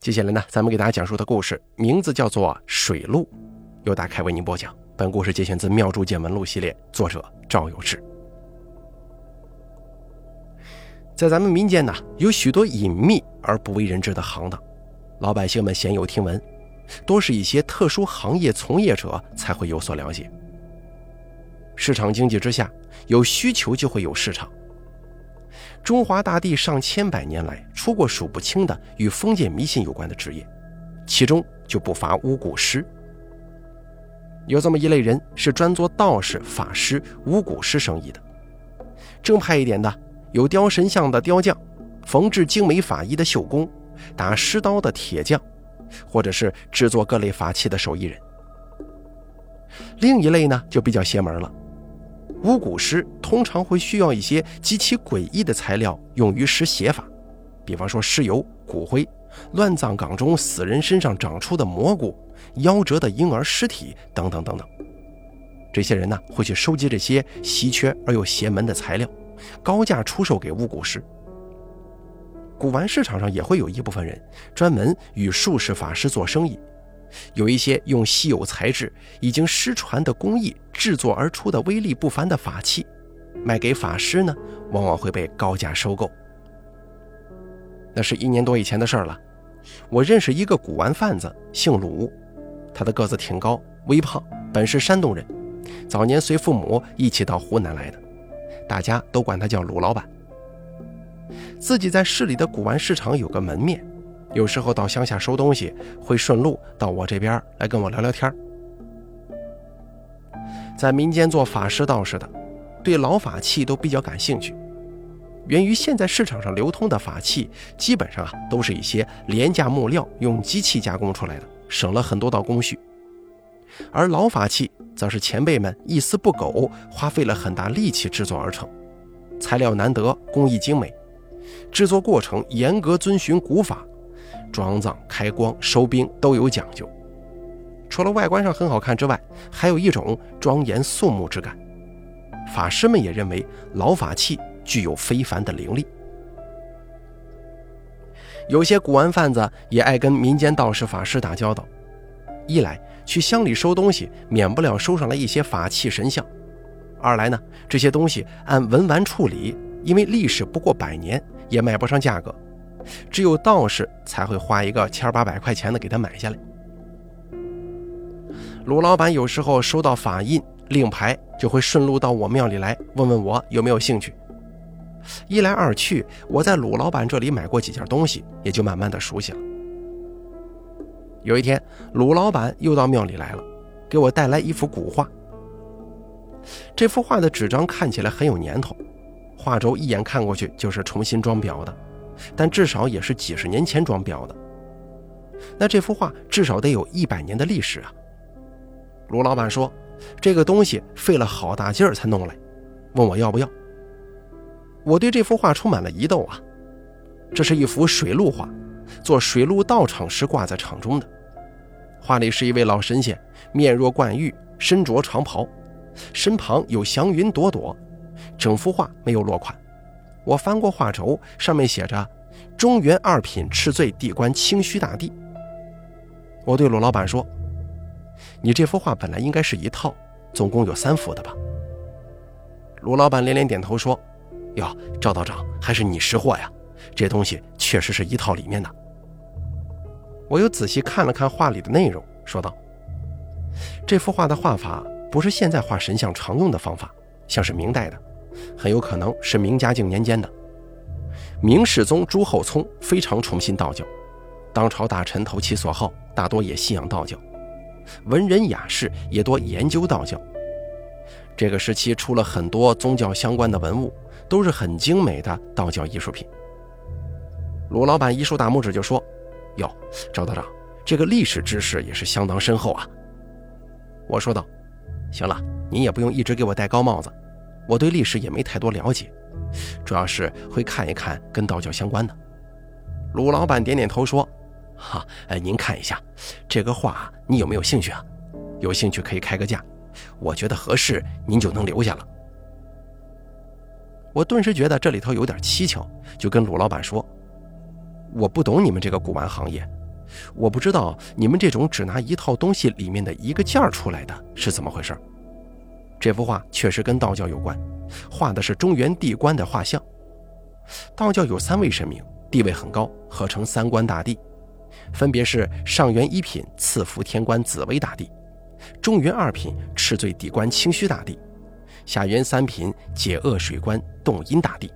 接下来呢，咱们给大家讲述的故事名字叫做《水路》，由大凯为您播讲。本故事节选自《妙著见闻录》系列，作者赵有志。在咱们民间呢，有许多隐秘而不为人知的行当，老百姓们鲜有听闻，多是一些特殊行业从业者才会有所了解。市场经济之下，有需求就会有市场。中华大地上千百年来出过数不清的与封建迷信有关的职业，其中就不乏巫蛊师。有这么一类人是专做道士、法师、巫蛊师生意的。正派一点的，有雕神像的雕匠，缝制精美法衣的绣工，打尸刀的铁匠，或者是制作各类法器的手艺人。另一类呢，就比较邪门了。巫蛊师通常会需要一些极其诡异的材料用于施邪法，比方说尸油、骨灰、乱葬岗中死人身上长出的蘑菇、夭折的婴儿尸体等等等等。这些人呢会去收集这些稀缺而又邪门的材料，高价出售给巫蛊师。古玩市场上也会有一部分人专门与术士、法师做生意。有一些用稀有材质、已经失传的工艺制作而出的威力不凡的法器，卖给法师呢，往往会被高价收购。那是一年多以前的事儿了。我认识一个古玩贩子，姓鲁，他的个子挺高，微胖，本是山东人，早年随父母一起到湖南来的，大家都管他叫鲁老板。自己在市里的古玩市场有个门面。有时候到乡下收东西，会顺路到我这边来跟我聊聊天在民间做法师道士的，对老法器都比较感兴趣。源于现在市场上流通的法器，基本上啊都是一些廉价木料用机器加工出来的，省了很多道工序。而老法器则是前辈们一丝不苟，花费了很大力气制作而成，材料难得，工艺精美，制作过程严格遵循古法。装藏、开光、收兵都有讲究，除了外观上很好看之外，还有一种庄严肃穆之感。法师们也认为老法器具有非凡的灵力。有些古玩贩子也爱跟民间道士、法师打交道，一来去乡里收东西，免不了收上来一些法器神像；二来呢，这些东西按文玩处理，因为历史不过百年，也卖不上价格。只有道士才会花一个千八百块钱的给他买下来。鲁老板有时候收到法印令牌，就会顺路到我庙里来问问我有没有兴趣。一来二去，我在鲁老板这里买过几件东西，也就慢慢的熟悉了。有一天，鲁老板又到庙里来了，给我带来一幅古画。这幅画的纸张看起来很有年头，画轴一眼看过去就是重新装裱的。但至少也是几十年前装裱的，那这幅画至少得有一百年的历史啊！卢老板说：“这个东西费了好大劲儿才弄来，问我要不要。”我对这幅画充满了疑窦啊！这是一幅水陆画，做水陆道场时挂在场中的。画里是一位老神仙，面若冠玉，身着长袍，身旁有祥云朵朵，整幅画没有落款。我翻过画轴，上面写着“中原二品赤罪地官清虚大帝”。我对鲁老板说：“你这幅画本来应该是一套，总共有三幅的吧？”鲁老板连连点头说：“哟，赵道长，还是你识货呀！这东西确实是一套里面的。”我又仔细看了看画里的内容，说道：“这幅画的画法不是现在画神像常用的方法，像是明代的。”很有可能是明嘉靖年间的。明世宗朱厚熜非常崇信道教，当朝大臣投其所好，大多也信仰道教，文人雅士也多研究道教。这个时期出了很多宗教相关的文物，都是很精美的道教艺术品。鲁老板一竖大拇指就说：“哟，赵道长，这个历史知识也是相当深厚啊。”我说道：“行了，您也不用一直给我戴高帽子。”我对历史也没太多了解，主要是会看一看跟道教相关的。鲁老板点点头说：“哈，哎，您看一下这个画，你有没有兴趣啊？有兴趣可以开个价，我觉得合适，您就能留下了。”我顿时觉得这里头有点蹊跷，就跟鲁老板说：“我不懂你们这个古玩行业，我不知道你们这种只拿一套东西里面的一个件儿出来的是怎么回事。这幅画确实跟道教有关，画的是中原地官的画像。道教有三位神明，地位很高，合称三官大帝，分别是上元一品赐福天官紫薇大帝，中元二品赤罪地官清虚大帝，下元三品解厄水官洞阴大帝。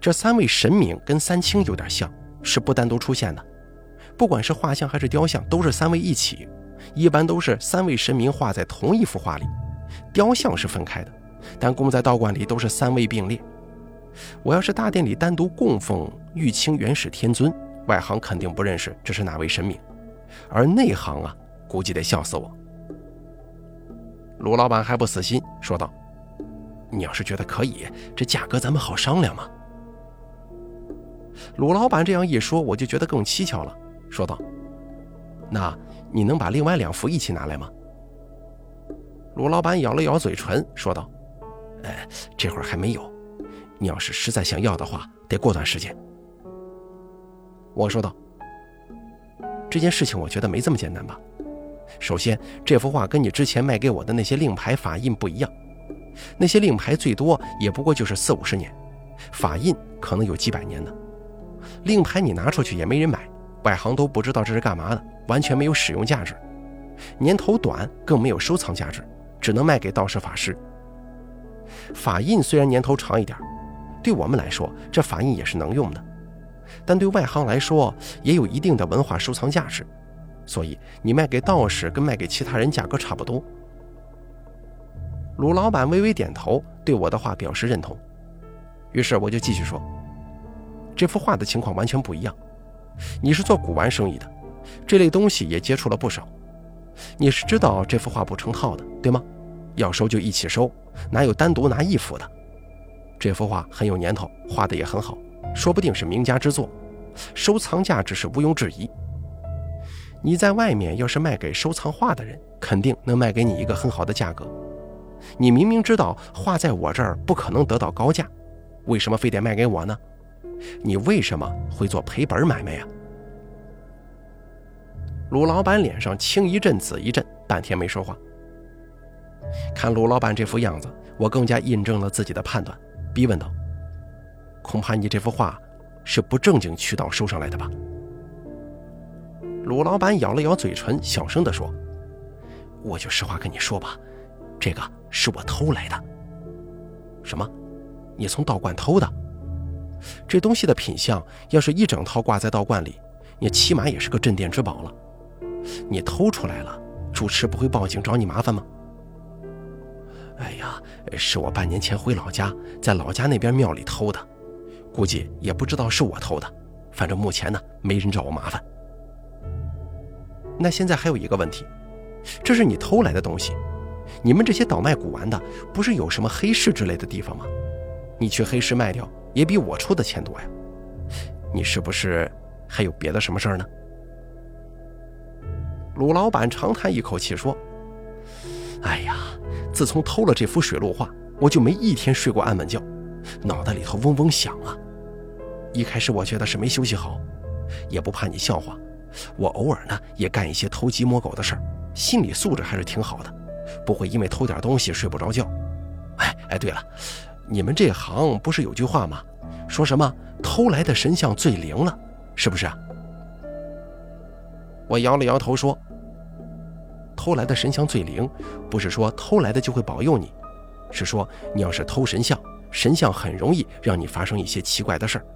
这三位神明跟三清有点像，是不单独出现的。不管是画像还是雕像，都是三位一起，一般都是三位神明画在同一幅画里。雕像是分开的，但供在道观里都是三位并列。我要是大殿里单独供奉玉清元始天尊，外行肯定不认识这是哪位神明，而内行啊，估计得笑死我。卢老板还不死心，说道：“你要是觉得可以，这价格咱们好商量嘛。”鲁老板这样一说，我就觉得更蹊跷了，说道：“那你能把另外两幅一起拿来吗？”鲁老板咬了咬嘴唇，说道：“哎，这会儿还没有。你要是实在想要的话，得过段时间。”我说道：“这件事情我觉得没这么简单吧？首先，这幅画跟你之前卖给我的那些令牌法印不一样，那些令牌最多也不过就是四五十年，法印可能有几百年呢。”令牌你拿出去也没人买，外行都不知道这是干嘛的，完全没有使用价值。年头短，更没有收藏价值，只能卖给道士法师。法印虽然年头长一点，对我们来说这法印也是能用的，但对外行来说也有一定的文化收藏价值。所以你卖给道士跟卖给其他人价格差不多。鲁老板微微点头，对我的话表示认同。于是我就继续说。这幅画的情况完全不一样。你是做古玩生意的，这类东西也接触了不少。你是知道这幅画不成套的，对吗？要收就一起收，哪有单独拿一幅的？这幅画很有年头，画的也很好，说不定是名家之作，收藏价值是毋庸置疑。你在外面要是卖给收藏画的人，肯定能卖给你一个很好的价格。你明明知道画在我这儿不可能得到高价，为什么非得卖给我呢？你为什么会做赔本买卖呀？鲁老板脸上青一阵紫一阵，半天没说话。看鲁老板这副样子，我更加印证了自己的判断，逼问道：“恐怕你这幅画是不正经渠道收上来的吧？”鲁老板咬了咬嘴唇，小声地说：“我就实话跟你说吧，这个是我偷来的。”“什么？你从道观偷的？”这东西的品相，要是一整套挂在道观里，也起码也是个镇店之宝了。你偷出来了，主持不会报警找你麻烦吗？哎呀，是我半年前回老家，在老家那边庙里偷的，估计也不知道是我偷的。反正目前呢，没人找我麻烦。那现在还有一个问题，这是你偷来的东西，你们这些倒卖古玩的，不是有什么黑市之类的地方吗？你去黑市卖掉。也比我出的钱多呀，你是不是还有别的什么事儿呢？鲁老板长叹一口气说：“哎呀，自从偷了这幅水陆画，我就没一天睡过安稳觉，脑袋里头嗡嗡响啊。一开始我觉得是没休息好，也不怕你笑话，我偶尔呢也干一些偷鸡摸狗的事儿，心理素质还是挺好的，不会因为偷点东西睡不着觉。哎哎，对了。”你们这行不是有句话吗？说什么偷来的神像最灵了，是不是？我摇了摇头说：“偷来的神像最灵，不是说偷来的就会保佑你，是说你要是偷神像，神像很容易让你发生一些奇怪的事儿，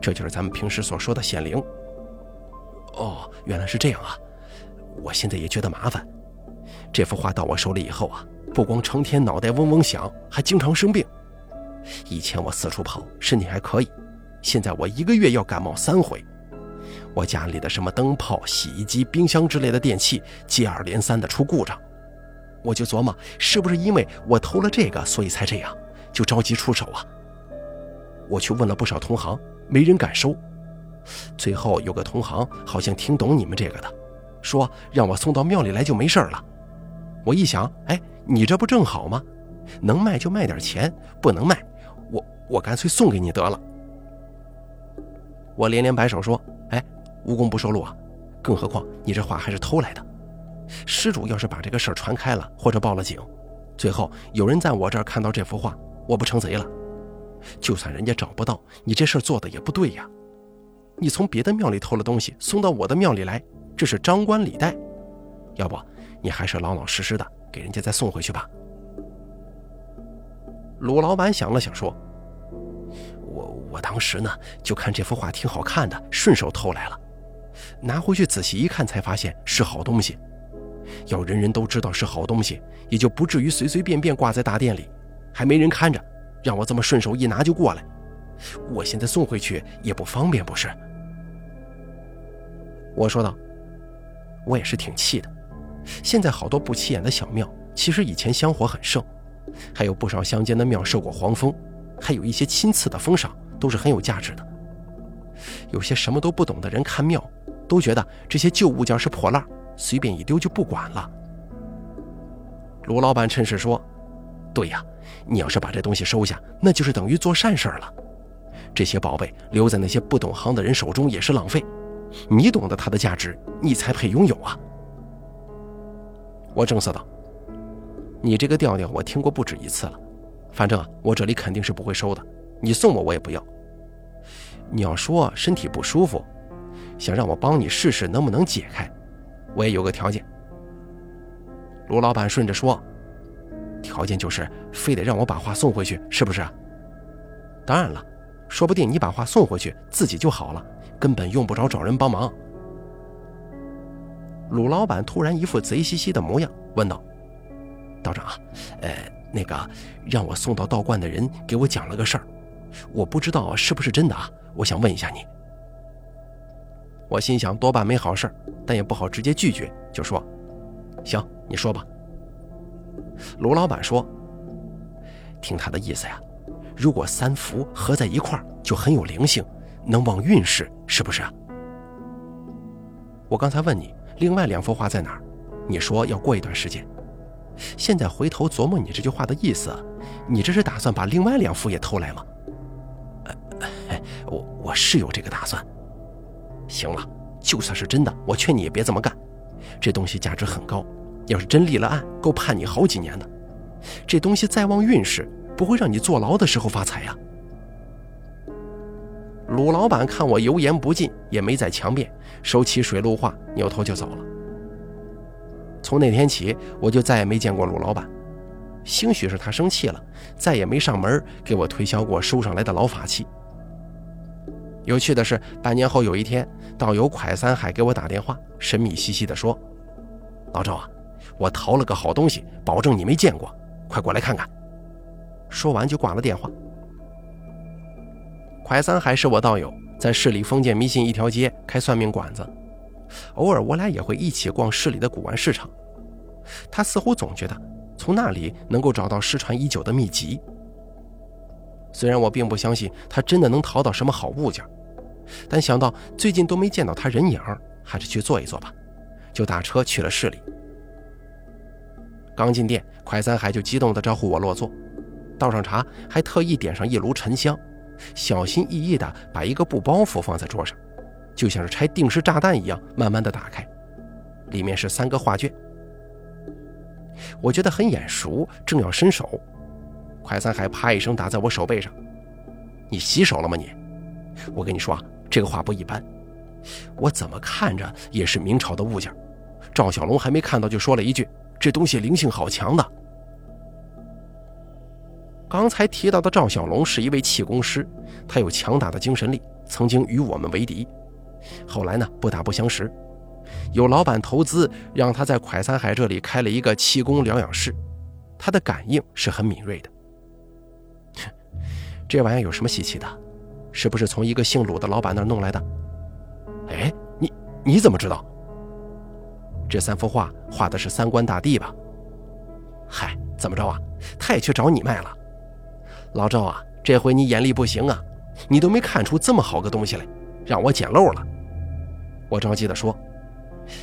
这就是咱们平时所说的显灵。”哦，原来是这样啊！我现在也觉得麻烦。这幅画到我手里以后啊，不光成天脑袋嗡嗡响，还经常生病。以前我四处跑，身体还可以，现在我一个月要感冒三回。我家里的什么灯泡、洗衣机、冰箱之类的电器接二连三的出故障，我就琢磨是不是因为我偷了这个，所以才这样，就着急出手啊。我去问了不少同行，没人敢收。最后有个同行好像听懂你们这个的，说让我送到庙里来就没事了。我一想，哎，你这不正好吗？能卖就卖点钱，不能卖。我我干脆送给你得了。我连连摆手说：“哎，无功不受禄啊！更何况你这画还是偷来的。失主要是把这个事儿传开了，或者报了警，最后有人在我这儿看到这幅画，我不成贼了？就算人家找不到，你这事儿做的也不对呀。你从别的庙里偷了东西，送到我的庙里来，这是张冠李戴。要不，你还是老老实实的给人家再送回去吧。鲁老板想了想说：“我我当时呢，就看这幅画挺好看的，顺手偷来了。拿回去仔细一看，才发现是好东西。要人人都知道是好东西，也就不至于随随便便挂在大殿里，还没人看着，让我这么顺手一拿就过来。我现在送回去也不方便，不是？”我说道：“我也是挺气的。现在好多不起眼的小庙，其实以前香火很盛。”还有不少乡间的庙受过黄风，还有一些亲赐的封赏都是很有价值的。有些什么都不懂的人看庙，都觉得这些旧物件是破烂，随便一丢就不管了。卢老板趁势说：“对呀，你要是把这东西收下，那就是等于做善事了。这些宝贝留在那些不懂行的人手中也是浪费。你懂得它的价值，你才配拥有啊！”我正色道。你这个调调我听过不止一次了，反正啊，我这里肯定是不会收的。你送我我也不要。你要说身体不舒服，想让我帮你试试能不能解开，我也有个条件。卢老板顺着说，条件就是非得让我把画送回去，是不是？当然了，说不定你把画送回去自己就好了，根本用不着找人帮忙。鲁老板突然一副贼兮兮的模样，问道。道长啊，呃，那个让我送到道观的人给我讲了个事儿，我不知道是不是真的啊，我想问一下你。我心想多半没好事但也不好直接拒绝，就说：“行，你说吧。”卢老板说：“听他的意思呀，如果三幅合在一块儿就很有灵性，能旺运势，是不是啊？”我刚才问你另外两幅画在哪儿，你说要过一段时间。现在回头琢磨你这句话的意思，你这是打算把另外两幅也偷来吗？我是有这个打算。行了，就算是真的，我劝你也别这么干。这东西价值很高，要是真立了案，够判你好几年的。这东西再旺运势，不会让你坐牢的时候发财呀。鲁老板看我油盐不进，也没再强辩，收起水陆画，扭头就走了。从那天起，我就再也没见过鲁老板。兴许是他生气了，再也没上门给我推销过收上来的老法器。有趣的是，半年后有一天，道友蒯三海给我打电话，神秘兮兮地说：“老赵啊，我淘了个好东西，保证你没见过，快过来看看。”说完就挂了电话。蒯三海是我道友，在市里封建迷信一条街开算命馆子。偶尔我俩也会一起逛市里的古玩市场，他似乎总觉得从那里能够找到失传已久的秘籍。虽然我并不相信他真的能淘到什么好物件，但想到最近都没见到他人影，还是去坐一坐吧，就打车去了市里。刚进店，快三海就激动地招呼我落座，倒上茶，还特意点上一炉沉香，小心翼翼地把一个布包袱放在桌上。就像是拆定时炸弹一样，慢慢的打开，里面是三个画卷。我觉得很眼熟，正要伸手，快三海啪一声打在我手背上：“你洗手了吗？你！我跟你说啊，这个话不一般，我怎么看着也是明朝的物件。”赵小龙还没看到，就说了一句：“这东西灵性好强的。”刚才提到的赵小龙是一位气功师，他有强大的精神力，曾经与我们为敌。后来呢，不打不相识，有老板投资，让他在蒯三海这里开了一个气功疗养室，他的感应是很敏锐的。这玩意儿有什么稀奇的？是不是从一个姓鲁的老板那儿弄来的？哎，你你怎么知道？这三幅画画的是三官大帝吧？嗨，怎么着啊？他也去找你卖了？老赵啊，这回你眼力不行啊，你都没看出这么好个东西来，让我捡漏了。我着急地说：“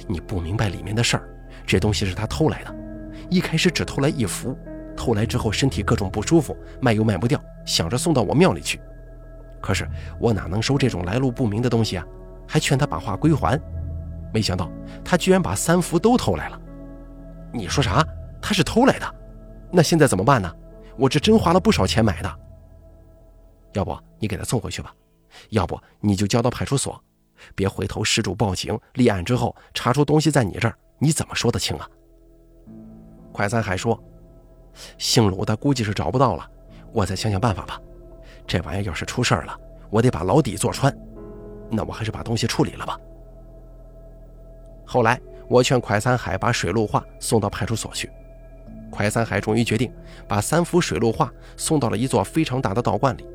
你不明白里面的事儿，这东西是他偷来的。一开始只偷来一幅，偷来之后身体各种不舒服，卖又卖不掉，想着送到我庙里去。可是我哪能收这种来路不明的东西啊？还劝他把画归还。没想到他居然把三幅都偷来了。你说啥？他是偷来的？那现在怎么办呢？我这真花了不少钱买的。要不你给他送回去吧，要不你就交到派出所，别回头失主报警立案之后查出东西在你这儿，你怎么说得清啊？快三海说：“姓鲁的估计是找不到了，我再想想办法吧。这玩意儿要是出事儿了，我得把牢底坐穿。那我还是把东西处理了吧。”后来我劝快三海把水陆画送到派出所去，快三海终于决定把三幅水陆画送到了一座非常大的道观里。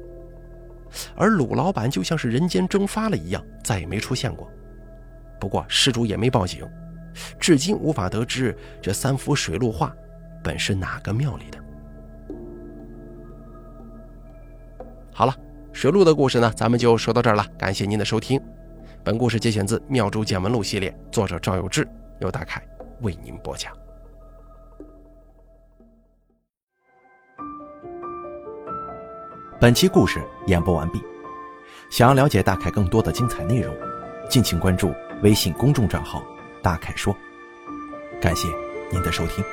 而鲁老板就像是人间蒸发了一样，再也没出现过。不过失主也没报警。至今无法得知这三幅水陆画本是哪个庙里的。好了，水陆的故事呢，咱们就说到这儿了。感谢您的收听，本故事节选自《妙珠见闻录》系列，作者赵有志，由大凯为您播讲。本期故事演播完毕。想要了解大凯更多的精彩内容，敬请关注微信公众账号。大凯说：“感谢您的收听。”